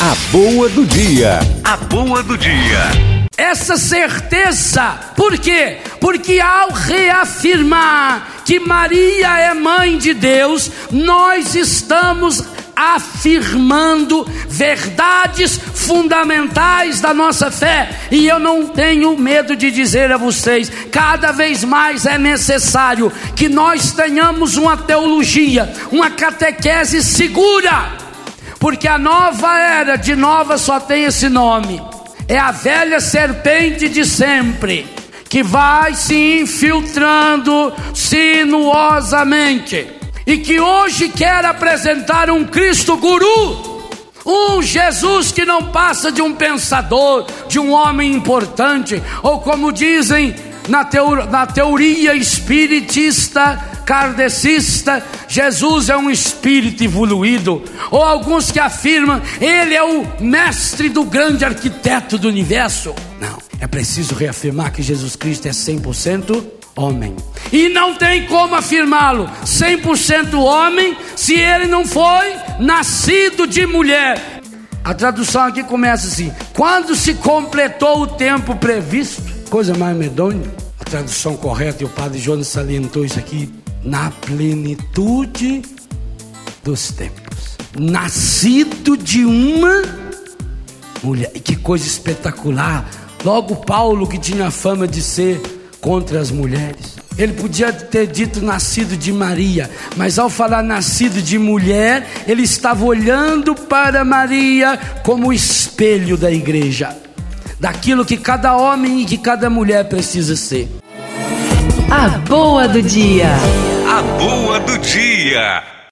A boa do dia. A boa do dia. Essa certeza, por quê? Porque ao reafirmar que Maria é mãe de Deus, nós estamos afirmando verdades fundamentais da nossa fé. E eu não tenho medo de dizer a vocês, cada vez mais é necessário que nós tenhamos uma teologia, uma catequese segura. Porque a nova era de nova só tem esse nome. É a velha serpente de sempre que vai se infiltrando sinuosamente. E que hoje quer apresentar um Cristo guru, um Jesus que não passa de um pensador, de um homem importante, ou como dizem na, teo na teoria espiritista, kardecista, Jesus é um espírito evoluído, ou alguns que afirmam ele é o mestre do grande arquiteto do universo. Não, é preciso reafirmar que Jesus Cristo é 100% homem. E não tem como afirmá-lo 100% homem se ele não foi nascido de mulher. A tradução aqui começa assim: quando se completou o tempo previsto, coisa mais medonha. A tradução correta, e o padre Jonas salientou isso aqui, na plenitude dos tempos. Nascido de uma mulher. Que coisa espetacular. Logo Paulo, que tinha fama de ser contra as mulheres. Ele podia ter dito nascido de Maria, mas ao falar nascido de mulher, ele estava olhando para Maria como espelho da igreja, daquilo que cada homem e que cada mulher precisa ser. A boa do dia. A boa do dia.